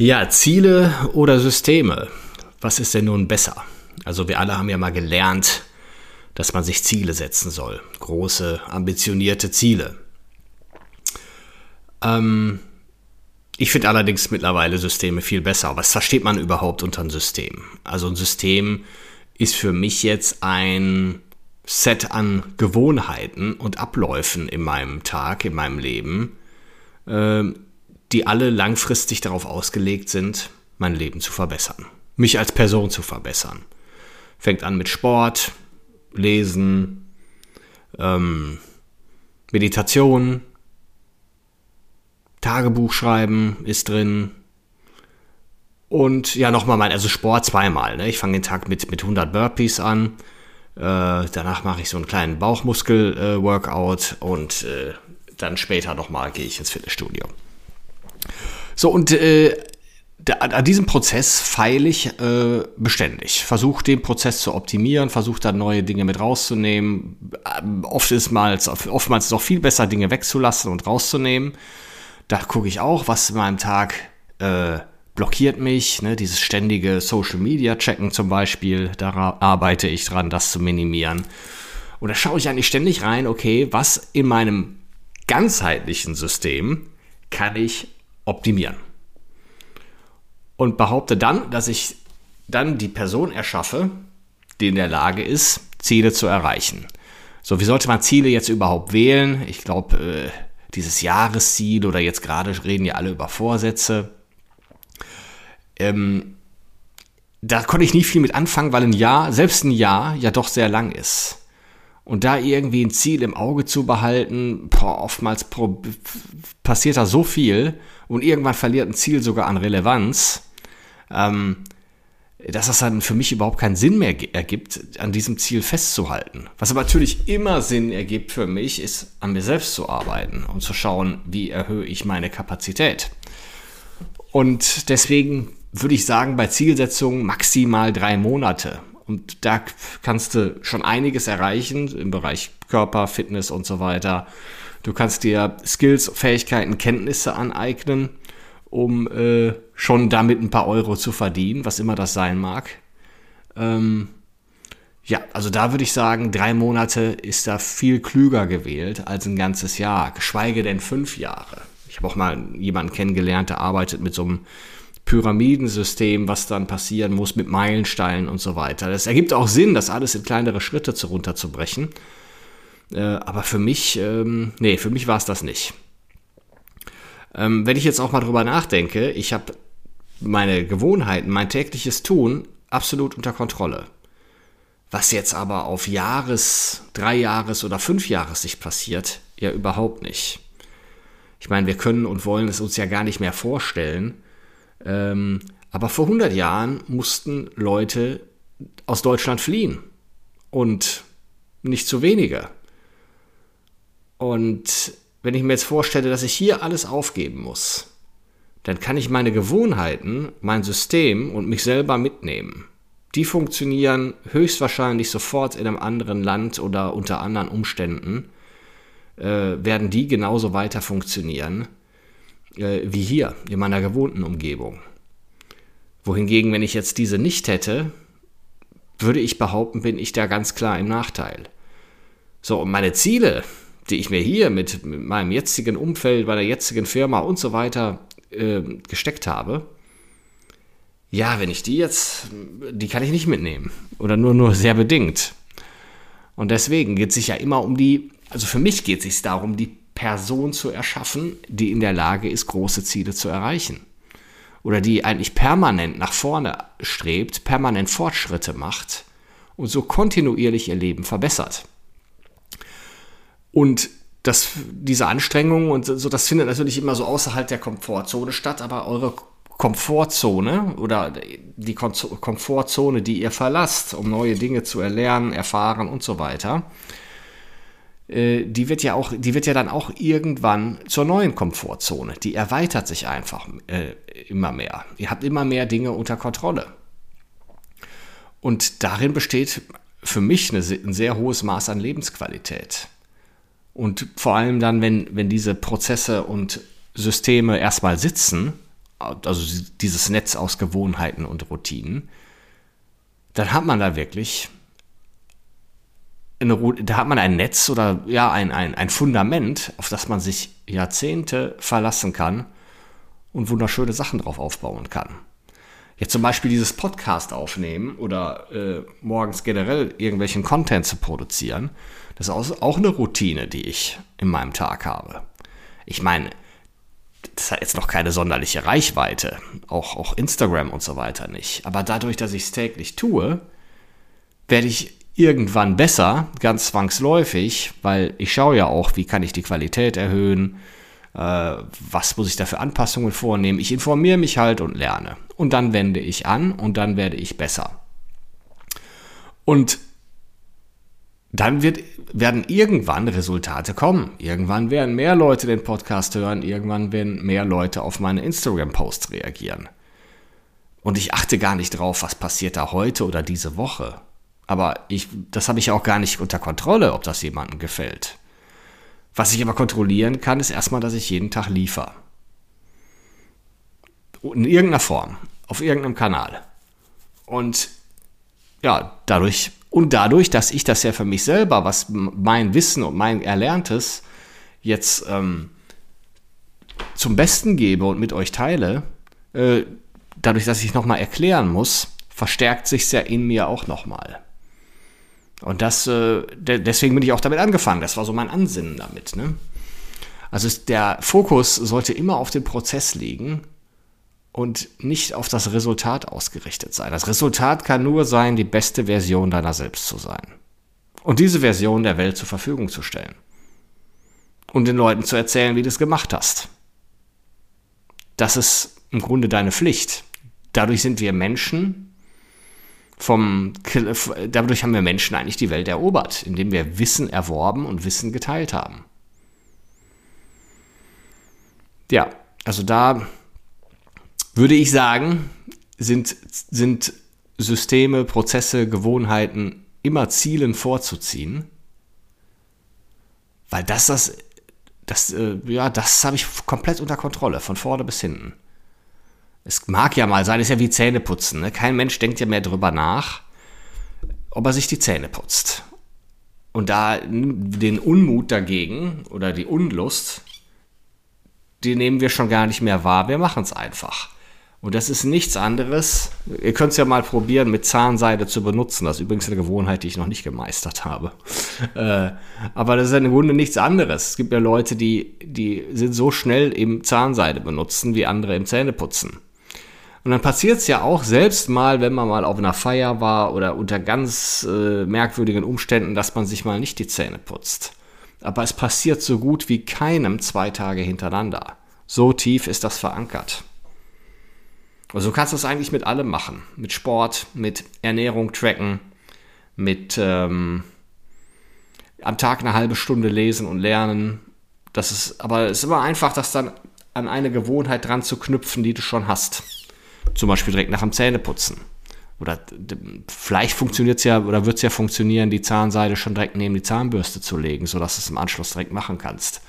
Ja, Ziele oder Systeme. Was ist denn nun besser? Also wir alle haben ja mal gelernt, dass man sich Ziele setzen soll. Große, ambitionierte Ziele. Ähm, ich finde allerdings mittlerweile Systeme viel besser. Was versteht man überhaupt unter einem System? Also ein System ist für mich jetzt ein Set an Gewohnheiten und Abläufen in meinem Tag, in meinem Leben, ähm, die alle langfristig darauf ausgelegt sind, mein Leben zu verbessern, mich als Person zu verbessern. Fängt an mit Sport, Lesen, ähm, Meditation, Tagebuch schreiben ist drin. Und ja, nochmal mein, also Sport zweimal. Ne? Ich fange den Tag mit, mit 100 Burpees an. Äh, danach mache ich so einen kleinen Bauchmuskel-Workout äh, und äh, dann später nochmal gehe ich ins Fitnessstudio. So, und äh, an diesem Prozess feile ich äh, beständig. Versuche den Prozess zu optimieren, versuche dann neue Dinge mit rauszunehmen. Ähm, oft ist mal, oftmals ist es auch viel besser, Dinge wegzulassen und rauszunehmen. Da gucke ich auch, was in meinem Tag äh, blockiert mich. Ne? Dieses ständige Social Media Checken zum Beispiel, da arbeite ich dran, das zu minimieren. Und da schaue ich eigentlich ständig rein, okay, was in meinem ganzheitlichen System kann ich optimieren. Und behaupte dann, dass ich dann die Person erschaffe, die in der Lage ist, Ziele zu erreichen. So, wie sollte man Ziele jetzt überhaupt wählen? Ich glaube, äh, dieses Jahresziel oder jetzt gerade reden ja alle über Vorsätze. Ähm, da konnte ich nie viel mit anfangen, weil ein Jahr, selbst ein Jahr, ja doch sehr lang ist. Und da irgendwie ein Ziel im Auge zu behalten, boah, oftmals passiert da so viel und irgendwann verliert ein Ziel sogar an Relevanz, ähm, dass das dann für mich überhaupt keinen Sinn mehr ergibt, an diesem Ziel festzuhalten. Was aber natürlich immer Sinn ergibt für mich, ist an mir selbst zu arbeiten und zu schauen, wie erhöhe ich meine Kapazität. Und deswegen würde ich sagen, bei Zielsetzungen maximal drei Monate. Und da kannst du schon einiges erreichen im Bereich Körper, Fitness und so weiter. Du kannst dir Skills, Fähigkeiten, Kenntnisse aneignen, um äh, schon damit ein paar Euro zu verdienen, was immer das sein mag. Ähm, ja, also da würde ich sagen, drei Monate ist da viel klüger gewählt als ein ganzes Jahr, geschweige denn fünf Jahre. Ich habe auch mal jemanden kennengelernt, der arbeitet mit so einem Pyramidensystem, was dann passieren muss mit Meilensteinen und so weiter. Das ergibt auch Sinn, das alles in kleinere Schritte zu runterzubrechen. Äh, aber für mich, ähm, nee, für mich war es das nicht. Ähm, wenn ich jetzt auch mal drüber nachdenke, ich habe meine Gewohnheiten, mein tägliches Tun absolut unter Kontrolle. Was jetzt aber auf Jahres, drei Jahres oder fünf Sicht passiert, ja überhaupt nicht. Ich meine, wir können und wollen es uns ja gar nicht mehr vorstellen, ähm, aber vor 100 Jahren mussten Leute aus Deutschland fliehen. Und nicht zu wenige. Und wenn ich mir jetzt vorstelle, dass ich hier alles aufgeben muss, dann kann ich meine Gewohnheiten, mein System und mich selber mitnehmen. Die funktionieren höchstwahrscheinlich sofort in einem anderen Land oder unter anderen Umständen, äh, werden die genauso weiter funktionieren äh, wie hier, in meiner gewohnten Umgebung. Wohingegen, wenn ich jetzt diese nicht hätte, würde ich behaupten, bin ich da ganz klar im Nachteil. So, und meine Ziele, die ich mir hier mit, mit meinem jetzigen Umfeld, bei der jetzigen Firma und so weiter äh, gesteckt habe, ja, wenn ich die jetzt, die kann ich nicht mitnehmen. Oder nur, nur sehr bedingt. Und deswegen geht es sich ja immer um die, also für mich geht es sich darum, die Person zu erschaffen, die in der Lage ist, große Ziele zu erreichen. Oder die eigentlich permanent nach vorne strebt, permanent Fortschritte macht und so kontinuierlich ihr Leben verbessert. Und das, diese Anstrengungen und so, das findet natürlich immer so außerhalb der Komfortzone statt, aber eure Komfortzone oder die Komfortzone, die ihr verlasst, um neue Dinge zu erlernen, erfahren und so weiter, die wird ja auch, die wird ja dann auch irgendwann zur neuen Komfortzone. Die erweitert sich einfach äh, immer mehr. Ihr habt immer mehr Dinge unter Kontrolle. Und darin besteht für mich eine, ein sehr hohes Maß an Lebensqualität. Und vor allem dann, wenn, wenn diese Prozesse und Systeme erstmal sitzen, also dieses Netz aus Gewohnheiten und Routinen, dann hat man da wirklich eine, da hat man ein Netz oder ja, ein, ein, ein Fundament, auf das man sich Jahrzehnte verlassen kann und wunderschöne Sachen drauf aufbauen kann. Jetzt zum Beispiel dieses Podcast aufnehmen oder äh, morgens generell irgendwelchen Content zu produzieren, das ist auch eine Routine, die ich in meinem Tag habe. Ich meine, das hat jetzt noch keine sonderliche Reichweite, auch, auch Instagram und so weiter nicht. Aber dadurch, dass ich es täglich tue, werde ich irgendwann besser, ganz zwangsläufig, weil ich schaue ja auch, wie kann ich die Qualität erhöhen, äh, was muss ich da für Anpassungen vornehmen. Ich informiere mich halt und lerne. Und dann wende ich an und dann werde ich besser. Und dann wird, werden irgendwann Resultate kommen. Irgendwann werden mehr Leute den Podcast hören, irgendwann werden mehr Leute auf meine Instagram-Posts reagieren. Und ich achte gar nicht drauf, was passiert da heute oder diese Woche. Aber ich, das habe ich auch gar nicht unter Kontrolle, ob das jemandem gefällt. Was ich aber kontrollieren kann, ist erstmal, dass ich jeden Tag liefere. In irgendeiner Form, auf irgendeinem Kanal. Und ja, dadurch, und dadurch, dass ich das ja für mich selber, was mein Wissen und mein Erlerntes jetzt ähm, zum Besten gebe und mit euch teile, äh, dadurch, dass ich nochmal erklären muss, verstärkt sich ja in mir auch nochmal. Und das, äh, de deswegen bin ich auch damit angefangen. Das war so mein Ansinnen damit. Ne? Also der Fokus sollte immer auf den Prozess liegen und nicht auf das Resultat ausgerichtet sein. Das Resultat kann nur sein, die beste Version deiner selbst zu sein. Und diese Version der Welt zur Verfügung zu stellen. Und den Leuten zu erzählen, wie du es gemacht hast. Das ist im Grunde deine Pflicht. Dadurch sind wir Menschen, vom, dadurch haben wir Menschen eigentlich die Welt erobert, indem wir Wissen erworben und Wissen geteilt haben. Ja, also da würde ich sagen, sind, sind Systeme, Prozesse, Gewohnheiten immer Zielen vorzuziehen, weil das, das, das, äh, ja, das habe ich komplett unter Kontrolle, von vorne bis hinten. Es mag ja mal sein, ist ja wie Zähneputzen. Ne? Kein Mensch denkt ja mehr drüber nach, ob er sich die Zähne putzt. Und da den Unmut dagegen oder die Unlust, die nehmen wir schon gar nicht mehr wahr. Wir machen es einfach. Und das ist nichts anderes. Ihr könnt es ja mal probieren, mit Zahnseide zu benutzen. Das ist übrigens eine Gewohnheit, die ich noch nicht gemeistert habe. Äh, aber das ist im Grunde nichts anderes. Es gibt ja Leute, die, die sind so schnell im Zahnseide benutzen, wie andere im Zähneputzen. Und dann passiert es ja auch selbst mal, wenn man mal auf einer Feier war oder unter ganz äh, merkwürdigen Umständen, dass man sich mal nicht die Zähne putzt. Aber es passiert so gut wie keinem zwei Tage hintereinander. So tief ist das verankert. Also du kannst das eigentlich mit allem machen. Mit Sport, mit Ernährung tracken, mit ähm, am Tag eine halbe Stunde lesen und lernen. Das ist, aber es ist immer einfach, das dann an eine Gewohnheit dran zu knüpfen, die du schon hast. Zum Beispiel direkt nach dem Zähneputzen. Oder vielleicht funktioniert es ja oder wird es ja funktionieren, die Zahnseide schon direkt neben die Zahnbürste zu legen, sodass du es im Anschluss direkt machen kannst.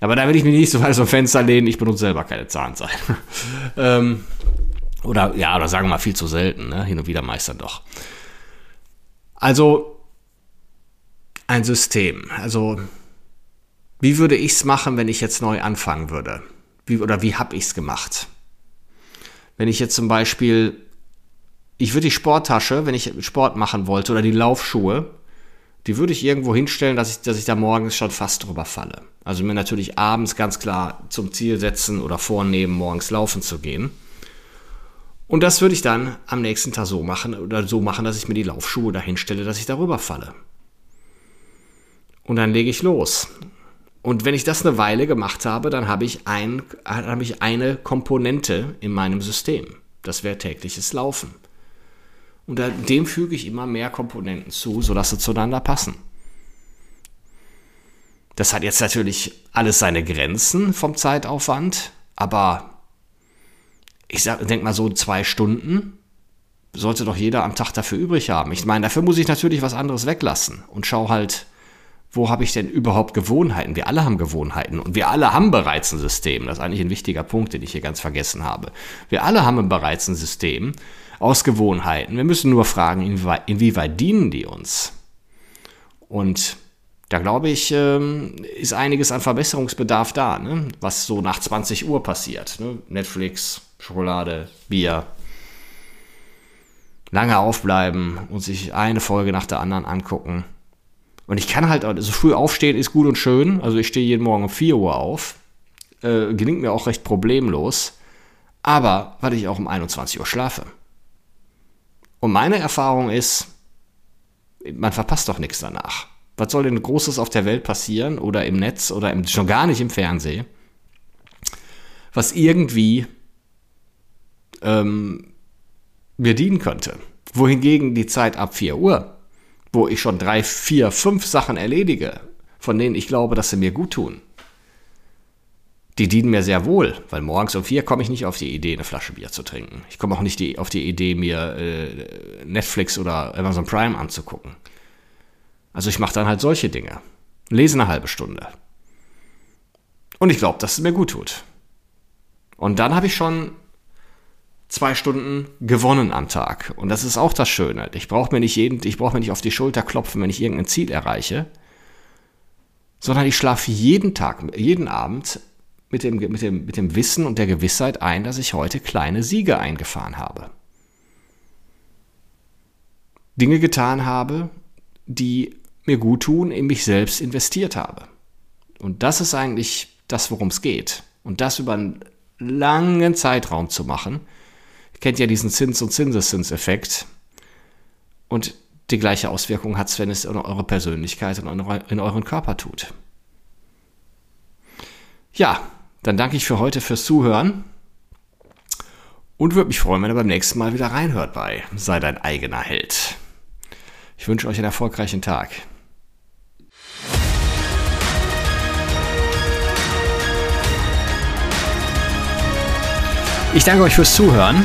Aber da will ich mich nicht so weit aus dem Fenster lehnen, ich benutze selber keine Zahnseide. ähm, oder ja, oder sagen wir mal viel zu selten, ne? hin und wieder meistern doch. Also ein System. Also wie würde ich es machen, wenn ich jetzt neu anfangen würde? Wie, oder wie habe ich es gemacht? Wenn ich jetzt zum Beispiel, ich würde die Sporttasche, wenn ich Sport machen wollte, oder die Laufschuhe, die würde ich irgendwo hinstellen, dass ich, dass ich da morgens schon fast drüber falle. Also mir natürlich abends ganz klar zum Ziel setzen oder vornehmen, morgens laufen zu gehen. Und das würde ich dann am nächsten Tag so machen oder so machen, dass ich mir die Laufschuhe dahin stelle, dass ich darüber falle. Und dann lege ich los. Und wenn ich das eine Weile gemacht habe, dann habe ich, ein, habe ich eine Komponente in meinem System. Das wäre tägliches Laufen. Und dem füge ich immer mehr Komponenten zu, sodass sie zueinander passen. Das hat jetzt natürlich alles seine Grenzen vom Zeitaufwand, aber ich denke mal so zwei Stunden sollte doch jeder am Tag dafür übrig haben. Ich meine, dafür muss ich natürlich was anderes weglassen und schau halt, wo habe ich denn überhaupt Gewohnheiten? Wir alle haben Gewohnheiten und wir alle haben bereits ein System. Das ist eigentlich ein wichtiger Punkt, den ich hier ganz vergessen habe. Wir alle haben bereits ein System aus Gewohnheiten. Wir müssen nur fragen, inwieweit, inwieweit dienen die uns? Und da glaube ich, ähm, ist einiges an Verbesserungsbedarf da, ne? was so nach 20 Uhr passiert. Ne? Netflix, Schokolade, Bier. Lange aufbleiben und sich eine Folge nach der anderen angucken. Und ich kann halt, also früh aufstehen ist gut und schön. Also ich stehe jeden Morgen um 4 Uhr auf. Äh, gelingt mir auch recht problemlos. Aber weil ich auch um 21 Uhr schlafe. Und meine Erfahrung ist, man verpasst doch nichts danach. Was soll denn Großes auf der Welt passieren oder im Netz oder im, schon gar nicht im Fernsehen, was irgendwie ähm, mir dienen könnte? Wohingegen die Zeit ab 4 Uhr, wo ich schon drei, vier, fünf Sachen erledige, von denen ich glaube, dass sie mir gut tun, die dienen mir sehr wohl, weil morgens um vier komme ich nicht auf die Idee, eine Flasche Bier zu trinken. Ich komme auch nicht die, auf die Idee, mir äh, Netflix oder Amazon Prime anzugucken. Also ich mache dann halt solche Dinge. Lese eine halbe Stunde. Und ich glaube, dass es mir gut tut. Und dann habe ich schon zwei Stunden gewonnen am Tag. Und das ist auch das Schöne. Ich brauche mir nicht jeden, ich brauche mir nicht auf die Schulter klopfen, wenn ich irgendein Ziel erreiche, sondern ich schlafe jeden Tag, jeden Abend mit dem, mit dem, mit dem Wissen und der Gewissheit ein, dass ich heute kleine Siege eingefahren habe. Dinge getan habe, die mir gut tun, in mich selbst investiert habe. Und das ist eigentlich das, worum es geht. Und das über einen langen Zeitraum zu machen. Kennt ja diesen Zins- und Zinseszinseffekt. Und die gleiche Auswirkung hat es, wenn es in eure Persönlichkeit und in euren Körper tut. Ja, dann danke ich für heute fürs Zuhören und würde mich freuen, wenn ihr beim nächsten Mal wieder reinhört bei Sei dein eigener Held. Ich wünsche euch einen erfolgreichen Tag. Ich danke euch fürs Zuhören.